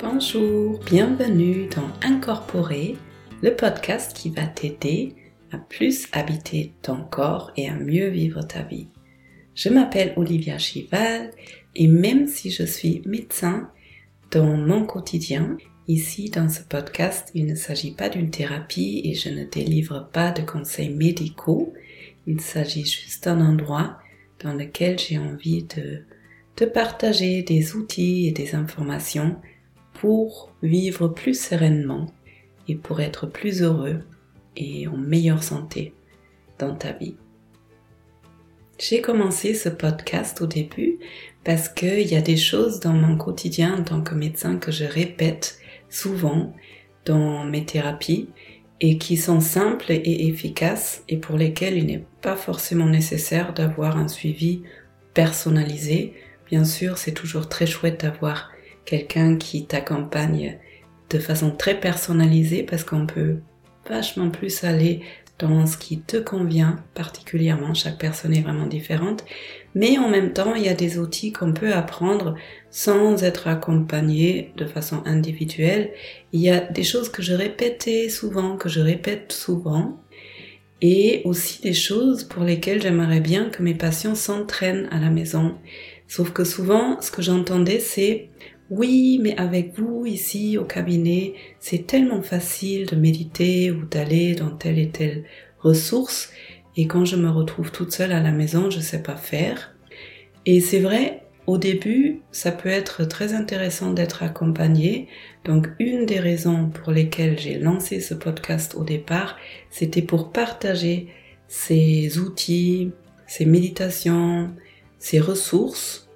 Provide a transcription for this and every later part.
Bonjour, bienvenue dans Incorporer, le podcast qui va t'aider à plus habiter ton corps et à mieux vivre ta vie. Je m'appelle Olivia Chival et même si je suis médecin, dans mon quotidien, ici dans ce podcast, il ne s'agit pas d'une thérapie et je ne délivre pas de conseils médicaux. Il s'agit juste d'un endroit dans lequel j'ai envie de, de partager des outils et des informations pour vivre plus sereinement et pour être plus heureux et en meilleure santé dans ta vie. J'ai commencé ce podcast au début parce qu'il y a des choses dans mon quotidien en tant que médecin que je répète souvent dans mes thérapies et qui sont simples et efficaces et pour lesquelles il n'est pas forcément nécessaire d'avoir un suivi personnalisé. Bien sûr, c'est toujours très chouette d'avoir quelqu'un qui t'accompagne de façon très personnalisée parce qu'on peut vachement plus aller dans ce qui te convient particulièrement. Chaque personne est vraiment différente. Mais en même temps, il y a des outils qu'on peut apprendre sans être accompagné de façon individuelle. Il y a des choses que je répétais souvent, que je répète souvent. Et aussi des choses pour lesquelles j'aimerais bien que mes patients s'entraînent à la maison. Sauf que souvent, ce que j'entendais, c'est oui, mais avec vous ici au cabinet, c'est tellement facile de méditer ou d'aller dans telle et telle ressource. Et quand je me retrouve toute seule à la maison, je sais pas faire. Et c'est vrai, au début, ça peut être très intéressant d'être accompagné. Donc, une des raisons pour lesquelles j'ai lancé ce podcast au départ, c'était pour partager ces outils, ces méditations, ces ressources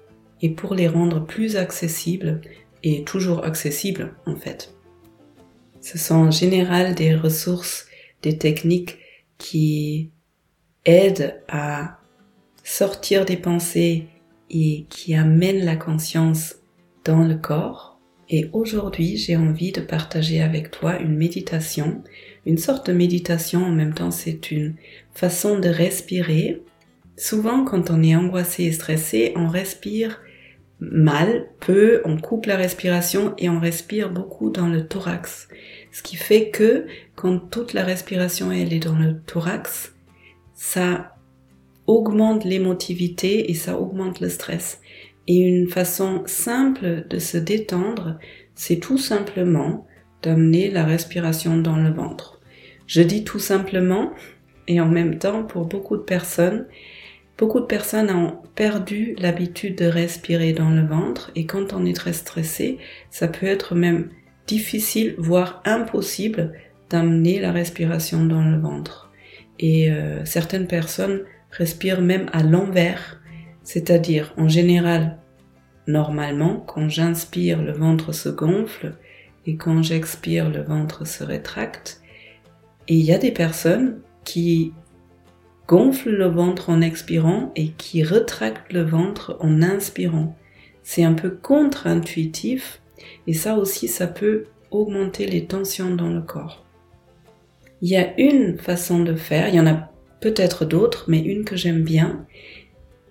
et pour les rendre plus accessibles et toujours accessibles en fait. Ce sont en général des ressources, des techniques qui aident à sortir des pensées et qui amènent la conscience dans le corps. Et aujourd'hui, j'ai envie de partager avec toi une méditation, une sorte de méditation en même temps, c'est une façon de respirer. Souvent, quand on est angoissé et stressé, on respire mal, peu, on coupe la respiration et on respire beaucoup dans le thorax. Ce qui fait que quand toute la respiration elle est dans le thorax, ça augmente l'émotivité et ça augmente le stress. Et une façon simple de se détendre, c'est tout simplement d'amener la respiration dans le ventre. Je dis tout simplement, et en même temps, pour beaucoup de personnes, Beaucoup de personnes ont perdu l'habitude de respirer dans le ventre et quand on est très stressé, ça peut être même difficile, voire impossible d'amener la respiration dans le ventre. Et euh, certaines personnes respirent même à l'envers, c'est-à-dire en général, normalement, quand j'inspire, le ventre se gonfle et quand j'expire, le ventre se rétracte. Et il y a des personnes qui gonfle le ventre en expirant et qui retracte le ventre en inspirant. C'est un peu contre-intuitif et ça aussi ça peut augmenter les tensions dans le corps. Il y a une façon de faire, il y en a peut-être d'autres, mais une que j'aime bien,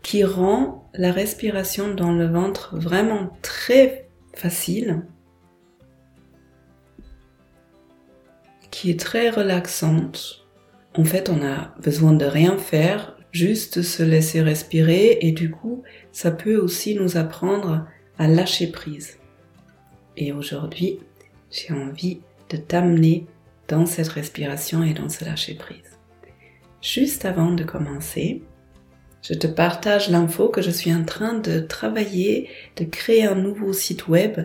qui rend la respiration dans le ventre vraiment très facile, qui est très relaxante en fait, on a besoin de rien faire, juste se laisser respirer et du coup, ça peut aussi nous apprendre à lâcher prise. Et aujourd'hui, j'ai envie de t'amener dans cette respiration et dans ce lâcher prise. Juste avant de commencer, je te partage l'info que je suis en train de travailler, de créer un nouveau site web.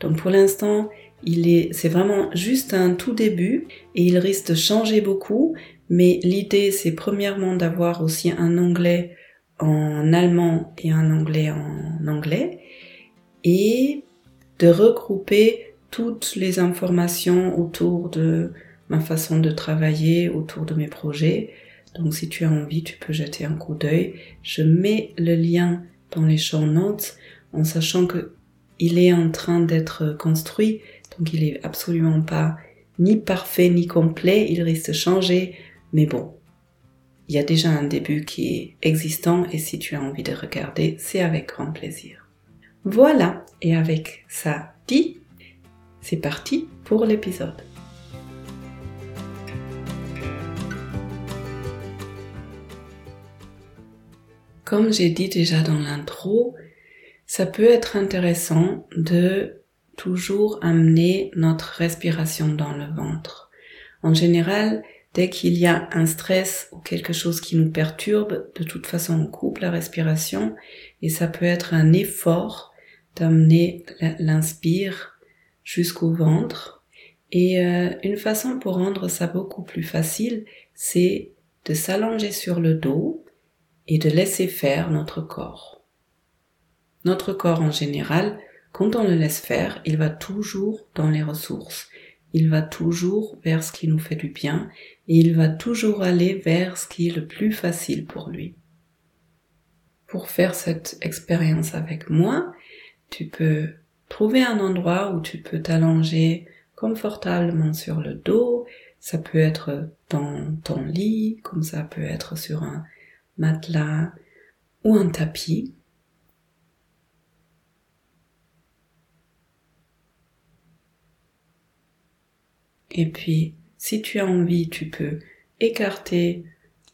Donc pour l'instant, il est, c'est vraiment juste un tout début et il risque de changer beaucoup, mais l'idée, c'est premièrement d'avoir aussi un onglet en allemand et un onglet en anglais et de regrouper toutes les informations autour de ma façon de travailler, autour de mes projets. Donc si tu as envie, tu peux jeter un coup d'œil. Je mets le lien dans les show notes en sachant que il est en train d'être construit, donc il est absolument pas ni parfait ni complet, il risque de changer mais bon, il y a déjà un début qui est existant et si tu as envie de regarder, c'est avec grand plaisir. Voilà, et avec ça dit, C'est parti pour l'épisode. Comme j'ai dit déjà dans l'intro, ça peut être intéressant de toujours amener notre respiration dans le ventre. En général, dès qu'il y a un stress ou quelque chose qui nous perturbe, de toute façon on coupe la respiration et ça peut être un effort d'amener l'inspire jusqu'au ventre. Et euh, une façon pour rendre ça beaucoup plus facile, c'est de s'allonger sur le dos et de laisser faire notre corps. Notre corps en général, quand on le laisse faire, il va toujours dans les ressources. Il va toujours vers ce qui nous fait du bien et il va toujours aller vers ce qui est le plus facile pour lui. Pour faire cette expérience avec moi, tu peux trouver un endroit où tu peux t'allonger confortablement sur le dos. Ça peut être dans ton lit, comme ça peut être sur un matelas ou un tapis. Et puis, si tu as envie, tu peux écarter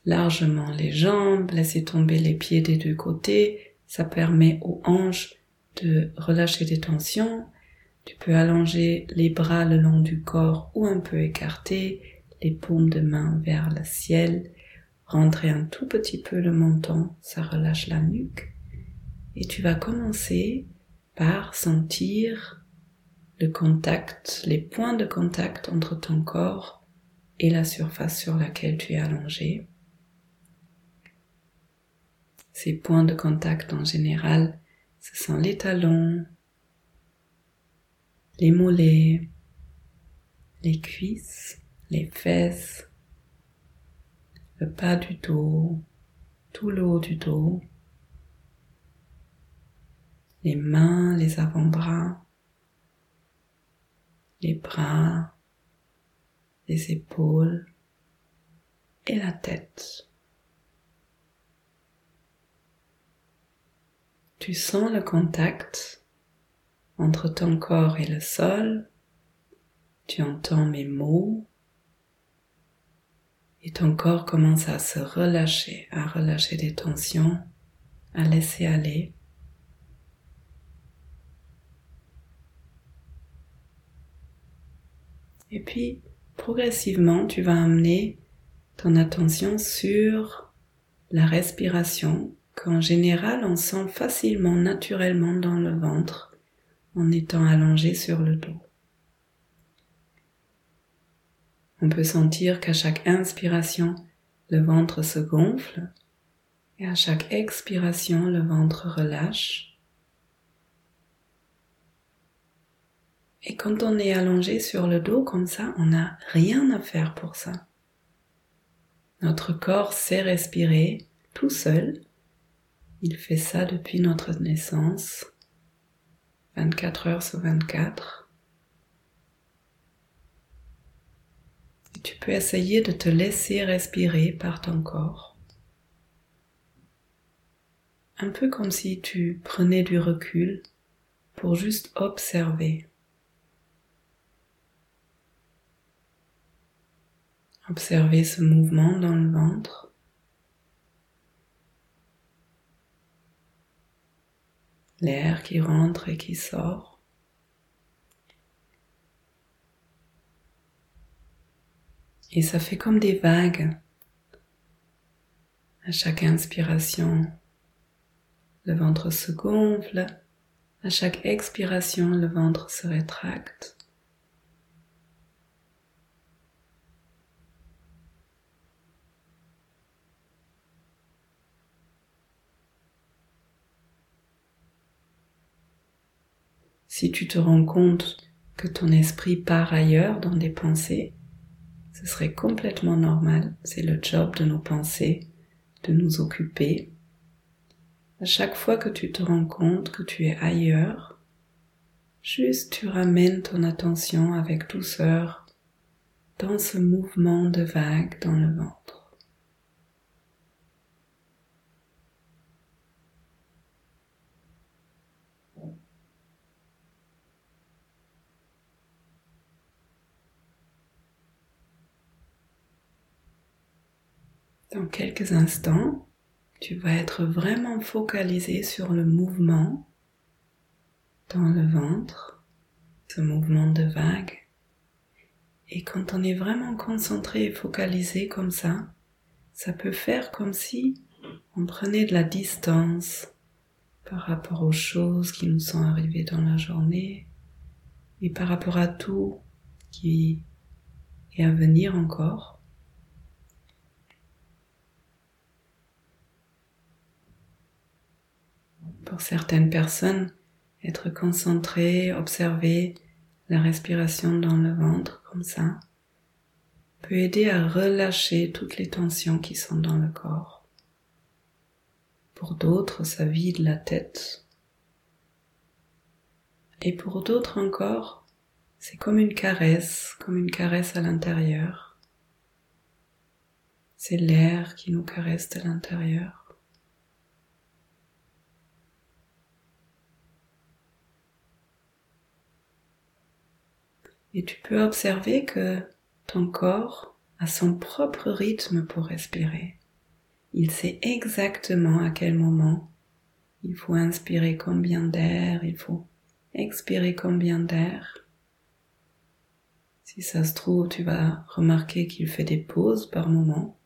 largement les jambes, laisser tomber les pieds des deux côtés. Ça permet aux hanches de relâcher des tensions. Tu peux allonger les bras le long du corps ou un peu écarter, les paumes de main vers le ciel rentrer un tout petit peu le menton, ça relâche la nuque. Et tu vas commencer par sentir le contact, les points de contact entre ton corps et la surface sur laquelle tu es allongé. Ces points de contact en général, ce sont les talons, les mollets, les cuisses, les fesses, le bas du dos, tout le haut du dos, les mains, les avant-bras, les bras, les épaules et la tête. Tu sens le contact entre ton corps et le sol, tu entends mes mots, et ton corps commence à se relâcher, à relâcher des tensions, à laisser aller. Et puis, progressivement, tu vas amener ton attention sur la respiration qu'en général on sent facilement, naturellement dans le ventre en étant allongé sur le dos. On peut sentir qu'à chaque inspiration, le ventre se gonfle et à chaque expiration, le ventre relâche. Et quand on est allongé sur le dos comme ça, on n'a rien à faire pour ça. Notre corps sait respirer tout seul. Il fait ça depuis notre naissance, 24 heures sur 24. tu peux essayer de te laisser respirer par ton corps. Un peu comme si tu prenais du recul pour juste observer. Observer ce mouvement dans le ventre. L'air qui rentre et qui sort. Et ça fait comme des vagues. À chaque inspiration, le ventre se gonfle. À chaque expiration, le ventre se rétracte. Si tu te rends compte que ton esprit part ailleurs dans des pensées, ce serait complètement normal. C'est le job de nos pensées, de nous occuper. À chaque fois que tu te rends compte que tu es ailleurs, juste tu ramènes ton attention avec douceur dans ce mouvement de vague dans le ventre. Dans quelques instants, tu vas être vraiment focalisé sur le mouvement dans le ventre, ce mouvement de vague. Et quand on est vraiment concentré et focalisé comme ça, ça peut faire comme si on prenait de la distance par rapport aux choses qui nous sont arrivées dans la journée et par rapport à tout qui est à venir encore. Pour certaines personnes, être concentré, observer la respiration dans le ventre comme ça peut aider à relâcher toutes les tensions qui sont dans le corps. Pour d'autres, ça vide la tête. Et pour d'autres encore, c'est comme une caresse, comme une caresse à l'intérieur. C'est l'air qui nous caresse de l'intérieur. Et tu peux observer que ton corps a son propre rythme pour respirer. Il sait exactement à quel moment il faut inspirer combien d'air, il faut expirer combien d'air. Si ça se trouve, tu vas remarquer qu'il fait des pauses par moment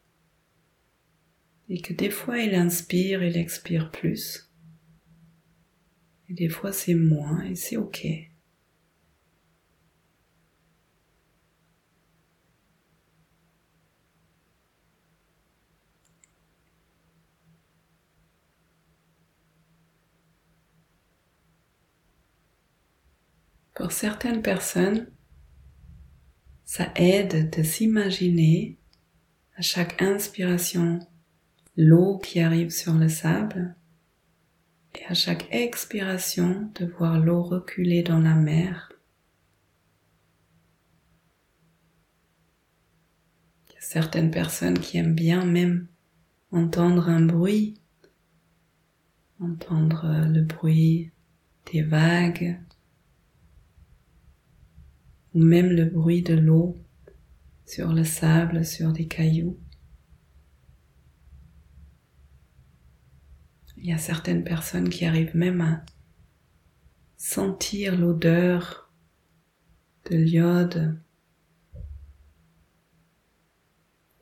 et que des fois il inspire, il expire plus et des fois c'est moins et c'est ok. Pour certaines personnes, ça aide de s'imaginer à chaque inspiration l'eau qui arrive sur le sable et à chaque expiration de voir l'eau reculer dans la mer. Il y a certaines personnes qui aiment bien même entendre un bruit, entendre le bruit des vagues, ou même le bruit de l'eau sur le sable, sur des cailloux. Il y a certaines personnes qui arrivent même à sentir l'odeur de l'iode,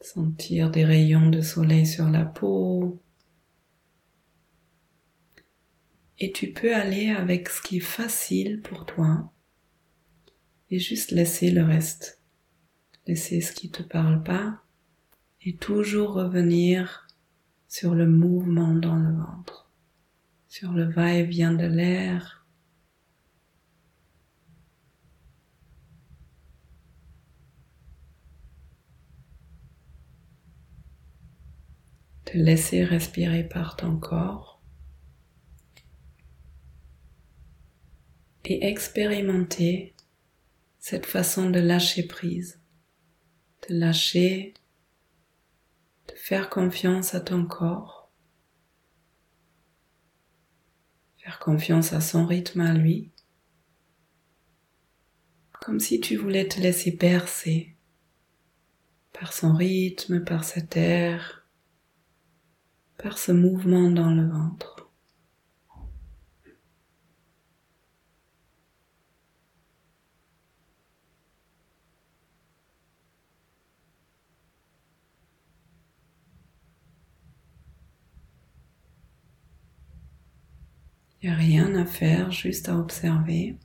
sentir des rayons de soleil sur la peau. Et tu peux aller avec ce qui est facile pour toi et juste laisser le reste. Laisser ce qui te parle pas et toujours revenir sur le mouvement dans le ventre, sur le va-et-vient de l'air. Te laisser respirer par ton corps et expérimenter cette façon de lâcher prise, de lâcher, de faire confiance à ton corps, faire confiance à son rythme à lui, comme si tu voulais te laisser bercer par son rythme, par cet air, par ce mouvement dans le ventre. Il a rien à faire, juste à observer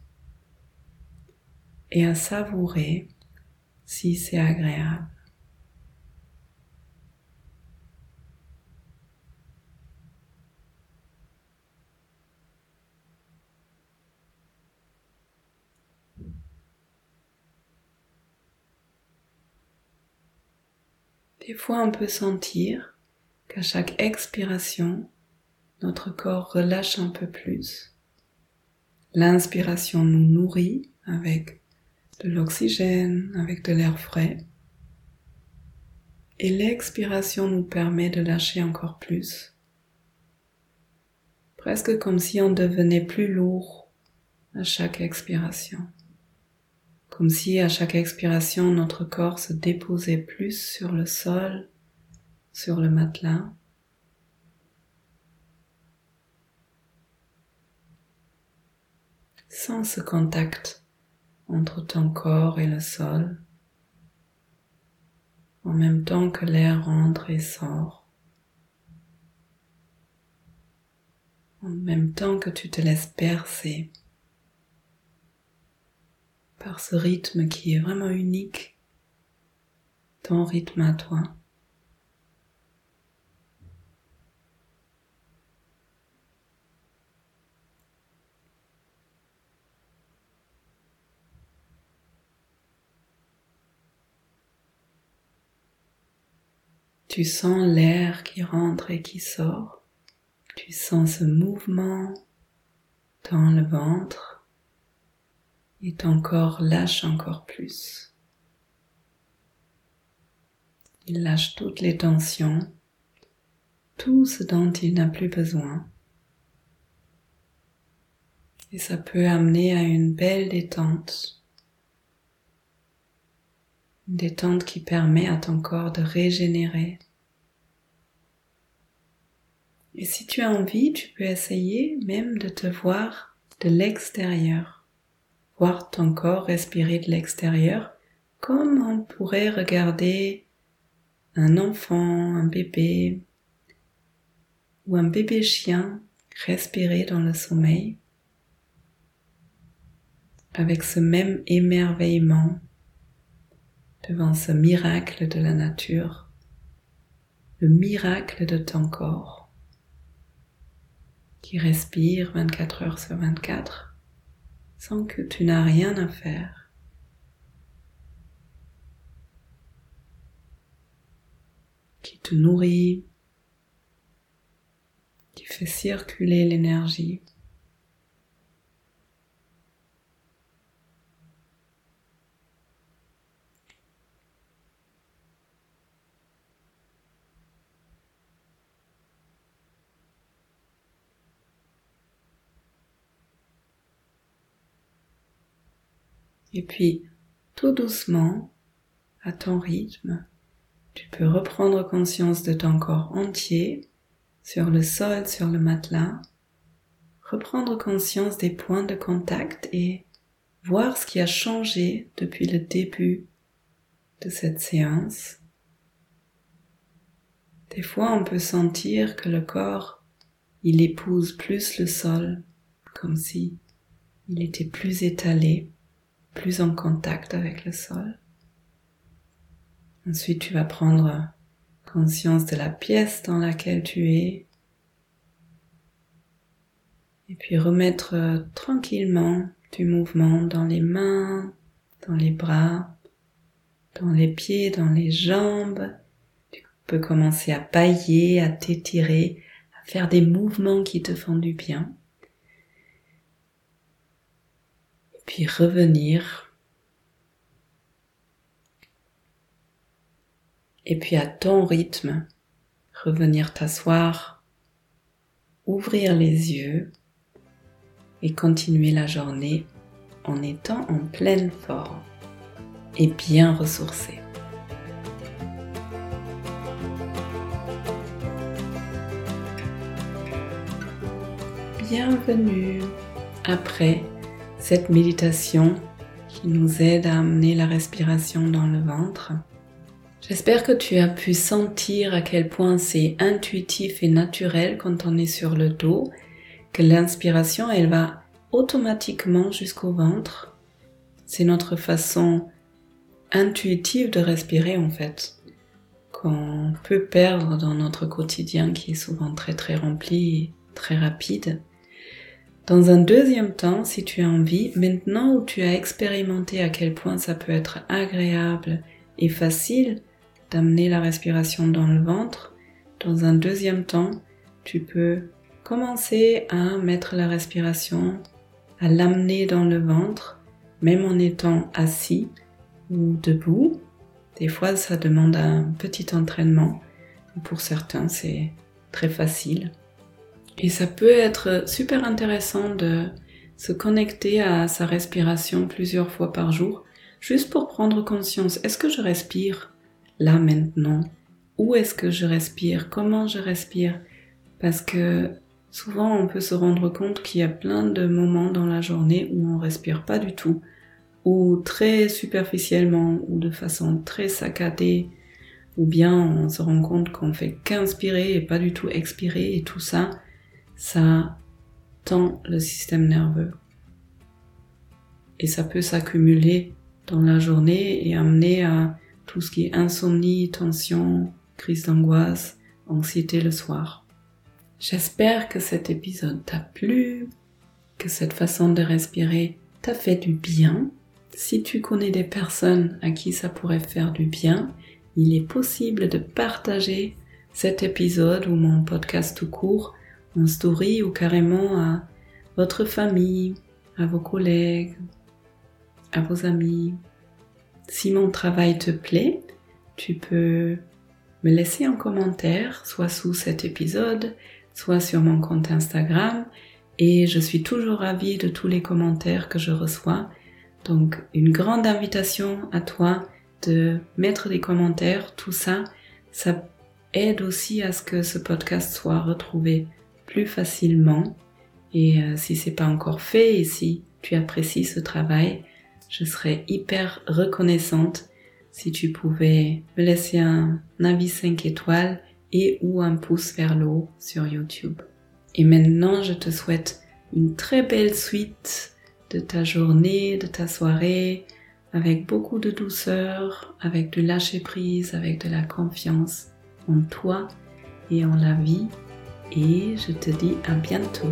et à savourer si c'est agréable. Des fois, on peut sentir qu'à chaque expiration, notre corps relâche un peu plus. L'inspiration nous nourrit avec de l'oxygène, avec de l'air frais. Et l'expiration nous permet de lâcher encore plus. Presque comme si on devenait plus lourd à chaque expiration. Comme si à chaque expiration notre corps se déposait plus sur le sol, sur le matelas. Sans ce contact entre ton corps et le sol, en même temps que l'air rentre et sort, en même temps que tu te laisses percer par ce rythme qui est vraiment unique, ton rythme à toi. Tu sens l'air qui rentre et qui sort. Tu sens ce mouvement dans le ventre et ton corps lâche encore plus. Il lâche toutes les tensions, tout ce dont il n'a plus besoin. Et ça peut amener à une belle détente. Une détente qui permet à ton corps de régénérer et si tu as envie, tu peux essayer même de te voir de l'extérieur. Voir ton corps respirer de l'extérieur comme on pourrait regarder un enfant, un bébé ou un bébé chien respirer dans le sommeil avec ce même émerveillement devant ce miracle de la nature, le miracle de ton corps qui respire 24 heures sur 24 sans que tu n'as rien à faire. Qui te nourrit, qui fait circuler l'énergie. Et puis, tout doucement, à ton rythme, tu peux reprendre conscience de ton corps entier, sur le sol, sur le matelas, reprendre conscience des points de contact et voir ce qui a changé depuis le début de cette séance. Des fois, on peut sentir que le corps, il épouse plus le sol, comme si il était plus étalé plus en contact avec le sol. Ensuite, tu vas prendre conscience de la pièce dans laquelle tu es. Et puis remettre euh, tranquillement du mouvement dans les mains, dans les bras, dans les pieds, dans les jambes. Tu peux commencer à pailler, à t'étirer, à faire des mouvements qui te font du bien. Puis revenir. Et puis à ton rythme, revenir t'asseoir, ouvrir les yeux et continuer la journée en étant en pleine forme et bien ressourcé. Bienvenue après cette méditation qui nous aide à amener la respiration dans le ventre. J'espère que tu as pu sentir à quel point c'est intuitif et naturel quand on est sur le dos, que l'inspiration, elle va automatiquement jusqu'au ventre. C'est notre façon intuitive de respirer en fait, qu'on peut perdre dans notre quotidien qui est souvent très très rempli, très rapide. Dans un deuxième temps, si tu as envie, maintenant où tu as expérimenté à quel point ça peut être agréable et facile d'amener la respiration dans le ventre, dans un deuxième temps, tu peux commencer à mettre la respiration, à l'amener dans le ventre, même en étant assis ou debout. Des fois, ça demande un petit entraînement. Pour certains, c'est très facile. Et ça peut être super intéressant de se connecter à sa respiration plusieurs fois par jour, juste pour prendre conscience, est-ce que je respire là maintenant? Où est-ce que je respire, comment je respire, parce que souvent on peut se rendre compte qu'il y a plein de moments dans la journée où on respire pas du tout, ou très superficiellement, ou de façon très saccadée, ou bien on se rend compte qu'on fait qu'inspirer et pas du tout expirer, et tout ça, ça tend le système nerveux. Et ça peut s'accumuler dans la journée et amener à tout ce qui est insomnie, tension, crise d'angoisse, anxiété le soir. J'espère que cet épisode t'a plu, que cette façon de respirer t'a fait du bien. Si tu connais des personnes à qui ça pourrait faire du bien, il est possible de partager cet épisode ou mon podcast tout court en story ou carrément à votre famille, à vos collègues, à vos amis. Si mon travail te plaît, tu peux me laisser un commentaire, soit sous cet épisode, soit sur mon compte Instagram, et je suis toujours ravie de tous les commentaires que je reçois. Donc une grande invitation à toi de mettre des commentaires, tout ça, ça aide aussi à ce que ce podcast soit retrouvé plus facilement. Et euh, si c'est pas encore fait et si tu apprécies ce travail, je serais hyper reconnaissante si tu pouvais me laisser un avis 5 étoiles et ou un pouce vers le haut sur YouTube. Et maintenant, je te souhaite une très belle suite de ta journée, de ta soirée, avec beaucoup de douceur, avec du lâcher prise, avec de la confiance en toi et en la vie. Et je te dis à bientôt.